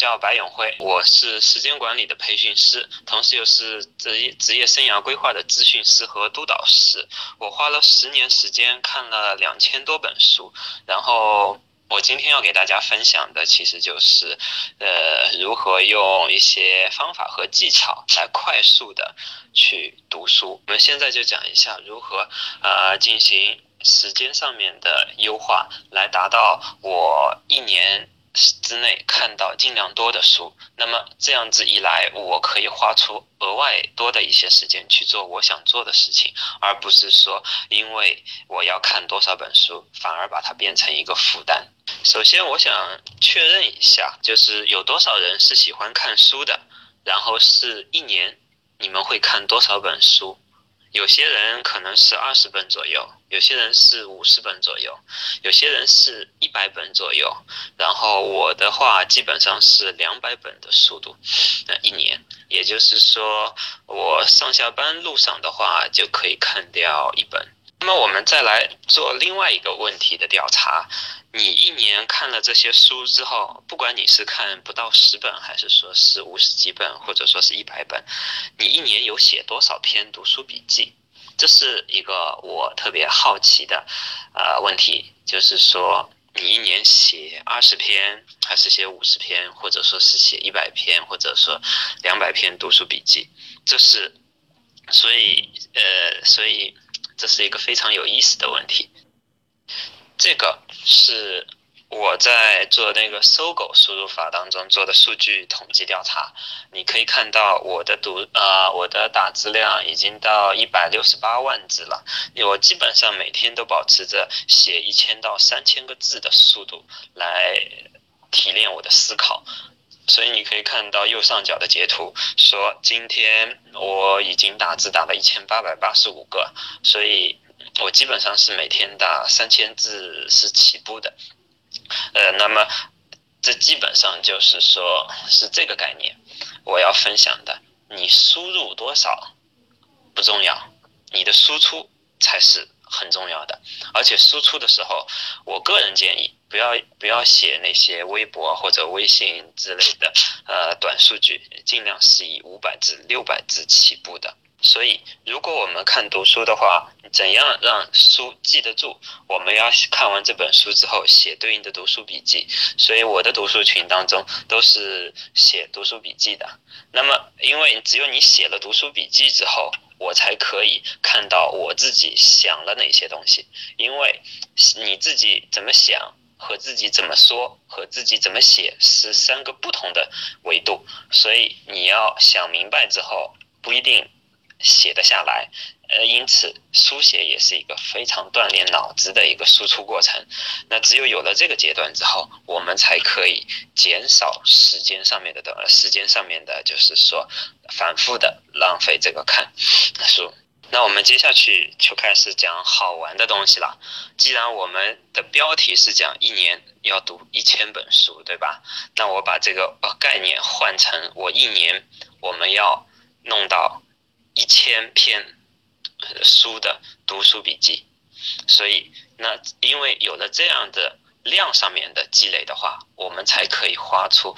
叫白永辉，我是时间管理的培训师，同时又是职业职业生涯规划的咨询师和督导师。我花了十年时间看了两千多本书，然后我今天要给大家分享的其实就是，呃，如何用一些方法和技巧来快速的去读书。我们现在就讲一下如何呃进行时间上面的优化，来达到我一年。之内看到尽量多的书，那么这样子一来，我可以花出额外多的一些时间去做我想做的事情，而不是说因为我要看多少本书，反而把它变成一个负担。首先，我想确认一下，就是有多少人是喜欢看书的，然后是一年你们会看多少本书？有些人可能是二十本左右，有些人是五十本左右，有些人是一百本左右。然后我的话基本上是两百本的速度，那一年，也就是说我上下班路上的话就可以看掉一本。那么我们再来做另外一个问题的调查。你一年看了这些书之后，不管你是看不到十本，还是说是五十几本，或者说是一百本，你一年有写多少篇读书笔记？这是一个我特别好奇的呃问题，就是说你一年写二十篇，还是写五十篇，或者说是写一百篇，或者说两百篇读书笔记？这是，所以呃，所以这是一个非常有意思的问题。这个是我在做那个搜狗输入法当中做的数据统计调查，你可以看到我的读呃我的打字量已经到一百六十八万字了，我基本上每天都保持着写一千到三千个字的速度来提炼我的思考，所以你可以看到右上角的截图说今天我已经打字打了一千八百八十五个，所以。我基本上是每天打三千字是起步的，呃，那么这基本上就是说是这个概念，我要分享的。你输入多少不重要，你的输出才是很重要的。而且输出的时候，我个人建议不要不要写那些微博或者微信之类的呃短数据，尽量是以五百字、六百字起步的。所以，如果我们看读书的话，怎样让书记得住？我们要看完这本书之后写对应的读书笔记。所以，我的读书群当中都是写读书笔记的。那么，因为只有你写了读书笔记之后，我才可以看到我自己想了哪些东西。因为你自己怎么想和自己怎么说和自己怎么写是三个不同的维度，所以你要想明白之后，不一定。写得下来，呃，因此书写也是一个非常锻炼脑子的一个输出过程。那只有有了这个阶段之后，我们才可以减少时间上面的的时间上面的，就是说反复的浪费这个看书。那我们接下去就开始讲好玩的东西了。既然我们的标题是讲一年要读一千本书，对吧？那我把这个概念换成我一年我们要弄到。一千篇书的读书笔记，所以那因为有了这样的量上面的积累的话，我们才可以花出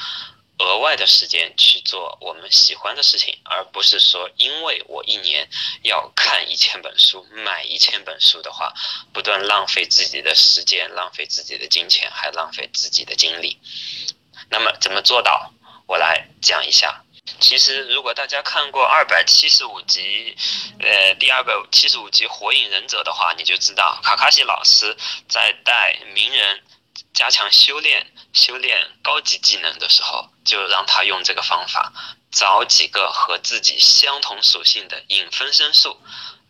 额外的时间去做我们喜欢的事情，而不是说因为我一年要看一千本书、买一千本书的话，不断浪费自己的时间、浪费自己的金钱，还浪费自己的精力。那么怎么做到？我来讲一下。其实，如果大家看过二百七十五集，呃，第二百七十五集《火影忍者》的话，你就知道卡卡西老师在带鸣人加强修炼、修炼高级技能的时候，就让他用这个方法，找几个和自己相同属性的影分身术，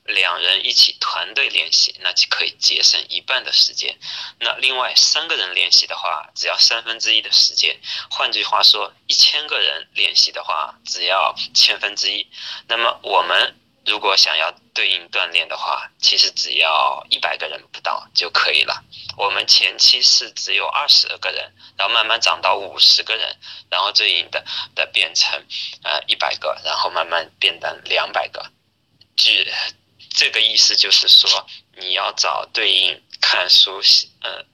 两人一起团队练习，那就可以节省一半的时间。那另外三个人练习的话，只要三分之一的时间。换句话说，一千个人练习的话，只要千分之一。那么我们如果想要对应锻炼的话，其实只要一百个人不到就可以了。我们前期是只有二十个人，然后慢慢涨到五十个人，然后对应的的变成呃一百个，然后慢慢变成两百个。据这个意思就是说，你要找对应看书，嗯，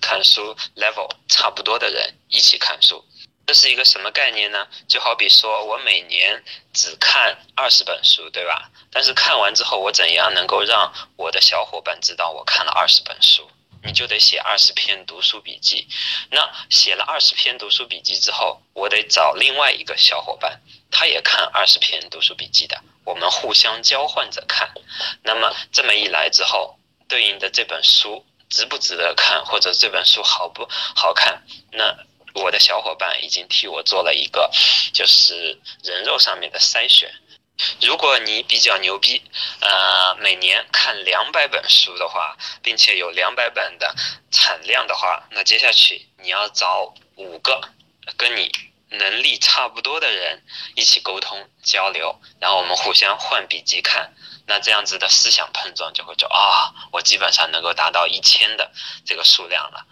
看书 level 差不多的人一起看书。这是一个什么概念呢？就好比说我每年只看二十本书，对吧？但是看完之后，我怎样能够让我的小伙伴知道我看了二十本书？你就得写二十篇读书笔记。那写了二十篇读书笔记之后，我得找另外一个小伙伴，他也看二十篇读书笔记的。我们互相交换着看，那么这么一来之后，对应的这本书值不值得看，或者这本书好不好看，那我的小伙伴已经替我做了一个，就是人肉上面的筛选。如果你比较牛逼，呃，每年看两百本书的话，并且有两百本的产量的话，那接下去你要找五个跟你。能力差不多的人一起沟通交流，然后我们互相换笔记看，那这样子的思想碰撞就会就啊，我基本上能够达到一千的这个数量了。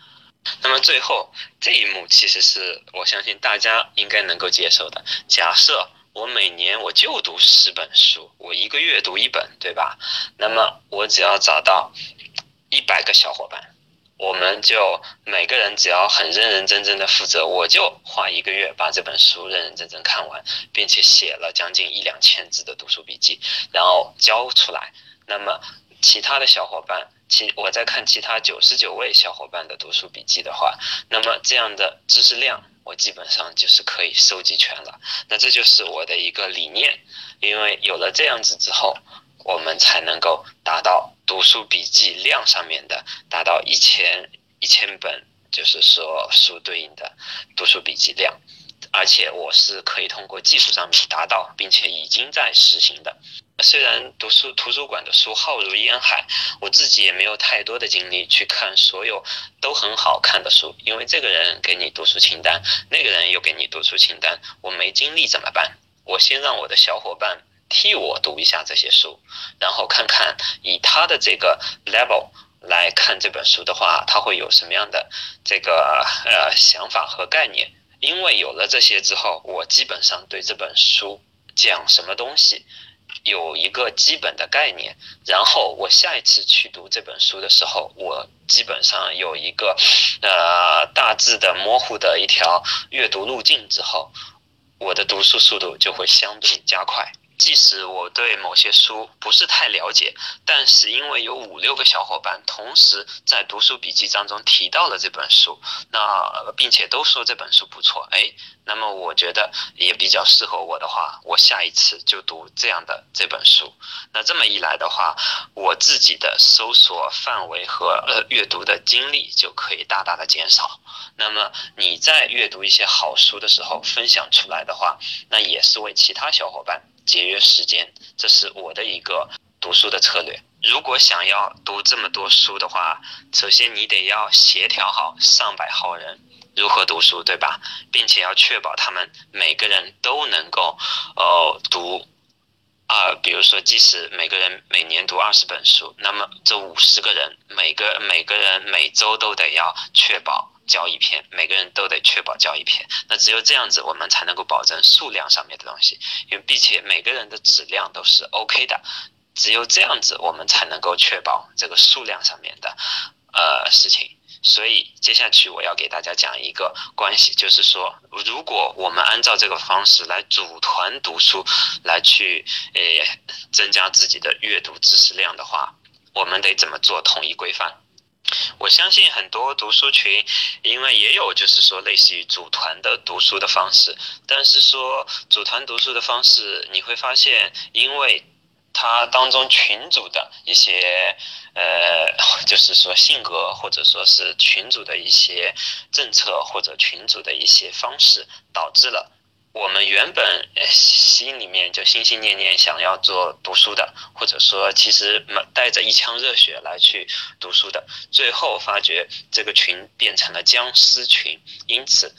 那么最后这一幕其实是我相信大家应该能够接受的。假设我每年我就读十本书，我一个月读一本，对吧？那么我只要找到一百个小伙伴。我们就每个人只要很认认真真的负责，我就花一个月把这本书认认真真看完，并且写了将近一两千字的读书笔记，然后交出来。那么其他的小伙伴，其我在看其他九十九位小伙伴的读书笔记的话，那么这样的知识量，我基本上就是可以收集全了。那这就是我的一个理念，因为有了这样子之后。我们才能够达到读书笔记量上面的达到一千一千本，就是说书对应的读书笔记量，而且我是可以通过技术上面达到，并且已经在实行的。虽然读书图书馆的书浩如烟海，我自己也没有太多的精力去看所有都很好看的书，因为这个人给你读书清单，那个人又给你读书清单，我没精力怎么办？我先让我的小伙伴。替我读一下这些书，然后看看以他的这个 level 来看这本书的话，他会有什么样的这个呃想法和概念。因为有了这些之后，我基本上对这本书讲什么东西有一个基本的概念。然后我下一次去读这本书的时候，我基本上有一个呃大致的模糊的一条阅读路径之后，我的读书速度就会相对加快。即使我对某些书不是太了解，但是因为有五六个小伙伴同时在读书笔记当中提到了这本书，那并且都说这本书不错，哎，那么我觉得也比较适合我的话，我下一次就读这样的这本书。那这么一来的话，我自己的搜索范围和呃阅读的精力就可以大大的减少。那么你在阅读一些好书的时候分享出来的话，那也是为其他小伙伴。节约时间，这是我的一个读书的策略。如果想要读这么多书的话，首先你得要协调好上百号人如何读书，对吧？并且要确保他们每个人都能够，呃，读，啊，比如说，即使每个人每年读二十本书，那么这五十个人，每个每个人每周都得要确保。交一篇，每个人都得确保交一篇。那只有这样子，我们才能够保证数量上面的东西，因为并且每个人的质量都是 OK 的。只有这样子，我们才能够确保这个数量上面的呃事情。所以接下去我要给大家讲一个关系，就是说，如果我们按照这个方式来组团读书，来去呃增加自己的阅读知识量的话，我们得怎么做统一规范？我相信很多读书群，因为也有就是说类似于组团的读书的方式，但是说组团读书的方式，你会发现，因为它当中群主的一些呃，就是说性格或者说是群主的一些政策或者群主的一些方式，导致了我们原本心里面就心心念念想要做读书的，或者说其实带着一腔热血来去读书的，最后发觉这个群变成了僵尸群，因此。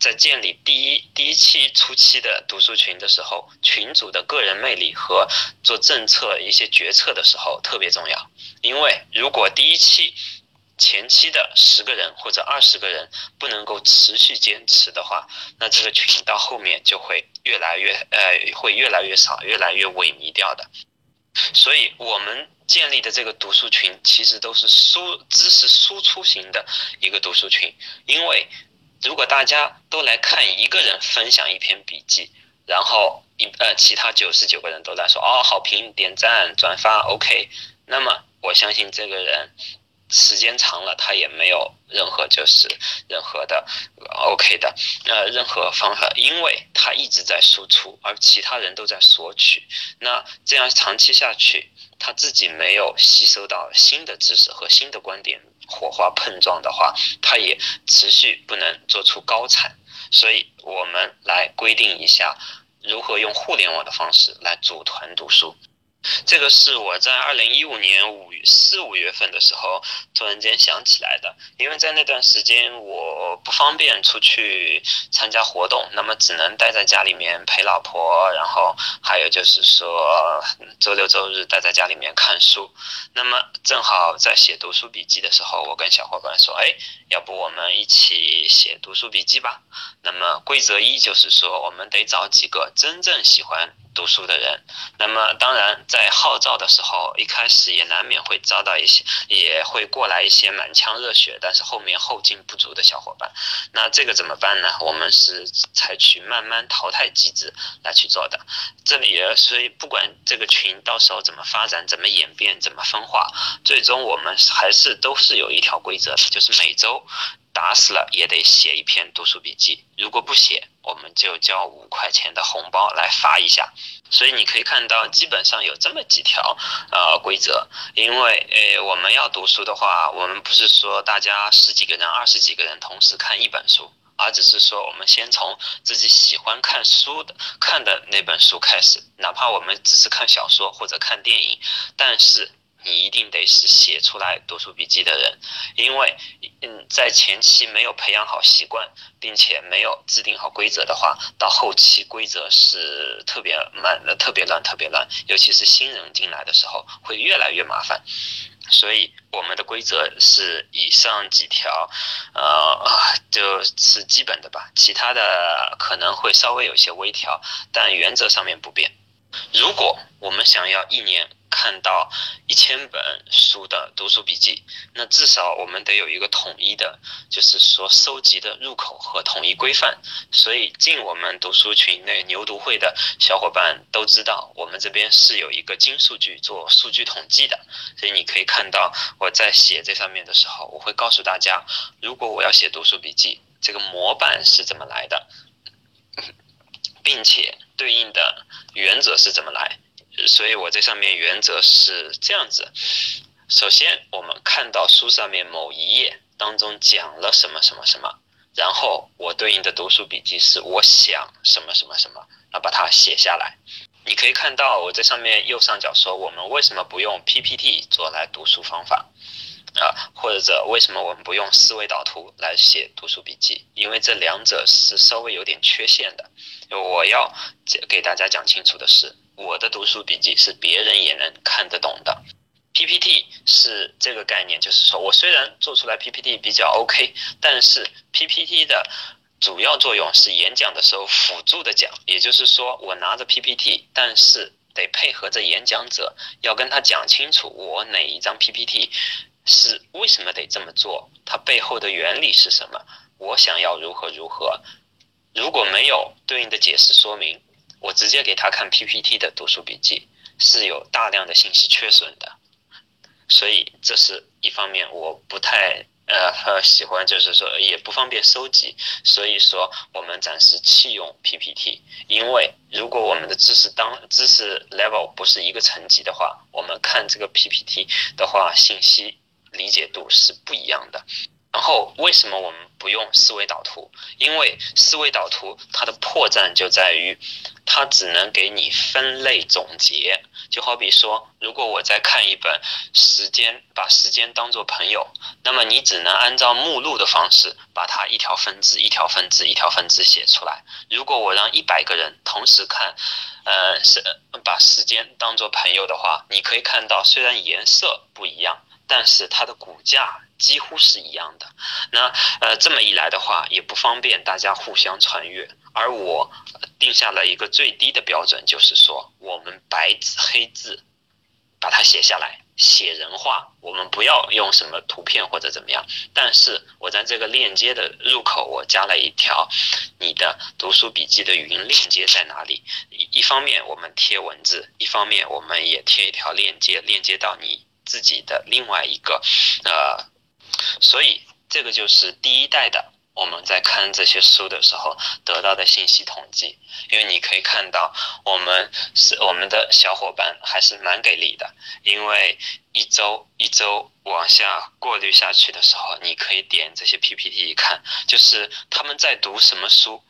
在建立第一第一期初期的读书群的时候，群主的个人魅力和做政策一些决策的时候特别重要。因为如果第一期前期的十个人或者二十个人不能够持续坚持的话，那这个群到后面就会越来越呃会越来越少，越来越萎靡掉的。所以我们建立的这个读书群其实都是输知识输出型的一个读书群，因为。如果大家都来看一个人分享一篇笔记，然后一呃其他九十九个人都来说哦好评点赞转发 OK，那么我相信这个人时间长了他也没有任何就是任何的 OK 的呃任何方法，因为他一直在输出，而其他人都在索取，那这样长期下去，他自己没有吸收到新的知识和新的观点。火花碰撞的话，他也持续不能做出高产，所以我们来规定一下，如何用互联网的方式来组团读书。这个是我在二零一五年五四五月份的时候突然间想起来的，因为在那段时间我不方便出去参加活动，那么只能待在家里面陪老婆，然后还有就是说周六周日待在家里面看书。那么正好在写读书笔记的时候，我跟小伙伴说：“哎，要不我们一起写读书笔记吧？”那么规则一就是说，我们得找几个真正喜欢。读书的人，那么当然在号召的时候，一开始也难免会遭到一些，也会过来一些满腔热血，但是后面后劲不足的小伙伴。那这个怎么办呢？我们是采取慢慢淘汰机制来去做的。这里也所以不管这个群到时候怎么发展、怎么演变、怎么分化，最终我们还是都是有一条规则的，就是每周。打死了也得写一篇读书笔记，如果不写，我们就交五块钱的红包来发一下。所以你可以看到，基本上有这么几条呃规则。因为呃我们要读书的话，我们不是说大家十几个人、二十几个人同时看一本书，而只是说我们先从自己喜欢看书的看的那本书开始，哪怕我们只是看小说或者看电影，但是。你一定得是写出来读书笔记的人，因为，嗯，在前期没有培养好习惯，并且没有制定好规则的话，到后期规则是特别慢的，特别乱，特别乱。尤其是新人进来的时候，会越来越麻烦。所以我们的规则是以上几条，呃，就是基本的吧，其他的可能会稍微有些微调，但原则上面不变。如果我们想要一年看到一千本书的读书笔记，那至少我们得有一个统一的，就是说收集的入口和统一规范。所以进我们读书群那牛读会的小伙伴都知道，我们这边是有一个金数据做数据统计的。所以你可以看到我在写这上面的时候，我会告诉大家，如果我要写读书笔记，这个模板是怎么来的，并且。对应的原则是怎么来？所以我这上面原则是这样子：首先，我们看到书上面某一页当中讲了什么什么什么，然后我对应的读书笔记是我想什么什么什么，要把它写下来。你可以看到我这上面右上角说，我们为什么不用 PPT 做来读书方法？啊，或者为什么我们不用思维导图来写读书笔记？因为这两者是稍微有点缺陷的。我要给大家讲清楚的是，我的读书笔记是别人也能看得懂的。PPT 是这个概念，就是说我虽然做出来 PPT 比较 OK，但是 PPT 的主要作用是演讲的时候辅助的讲，也就是说我拿着 PPT，但是得配合着演讲者，要跟他讲清楚我哪一张 PPT。是为什么得这么做？它背后的原理是什么？我想要如何如何？如果没有对应的解释说明，我直接给他看 PPT 的读书笔记是有大量的信息缺损的。所以这是一方面，我不太呃 喜欢，就是说也不方便收集。所以说我们暂时弃用 PPT，因为如果我们的知识当知识 level 不是一个层级的话，我们看这个 PPT 的话，信息。理解度是不一样的，然后为什么我们不用思维导图？因为思维导图它的破绽就在于，它只能给你分类总结。就好比说，如果我在看一本时间，把时间当做朋友，那么你只能按照目录的方式，把它一条分支、一条分支、一条分支写出来。如果我让一百个人同时看，呃，是把时间当做朋友的话，你可以看到，虽然颜色不一样，但是它的骨架。几乎是一样的，那呃这么一来的话，也不方便大家互相传阅。而我定下了一个最低的标准，就是说我们白纸黑字把它写下来，写人话，我们不要用什么图片或者怎么样。但是我在这个链接的入口，我加了一条你的读书笔记的语音链接在哪里？一方面我们贴文字，一方面我们也贴一条链接，链接到你自己的另外一个呃。所以，这个就是第一代的我们在看这些书的时候得到的信息统计。因为你可以看到，我们是我们的小伙伴还是蛮给力的。因为一周一周往下过滤下去的时候，你可以点这些 PPT 一看，就是他们在读什么书。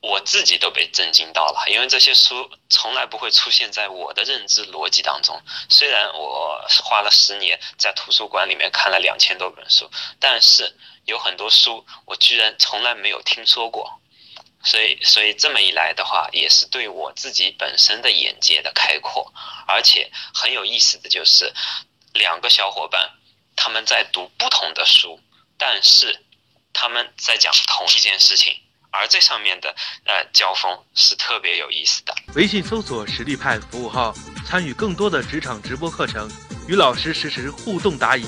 我自己都被震惊到了，因为这些书从来不会出现在我的认知逻辑当中。虽然我花了十年在图书馆里面看了两千多本书，但是有很多书我居然从来没有听说过。所以，所以这么一来的话，也是对我自己本身的眼界的开阔。而且很有意思的就是，两个小伙伴他们在读不同的书，但是他们在讲同一件事情。而这上面的呃交锋是特别有意思的。微信搜索实力派服务号，参与更多的职场直播课程，与老师实时互动答疑。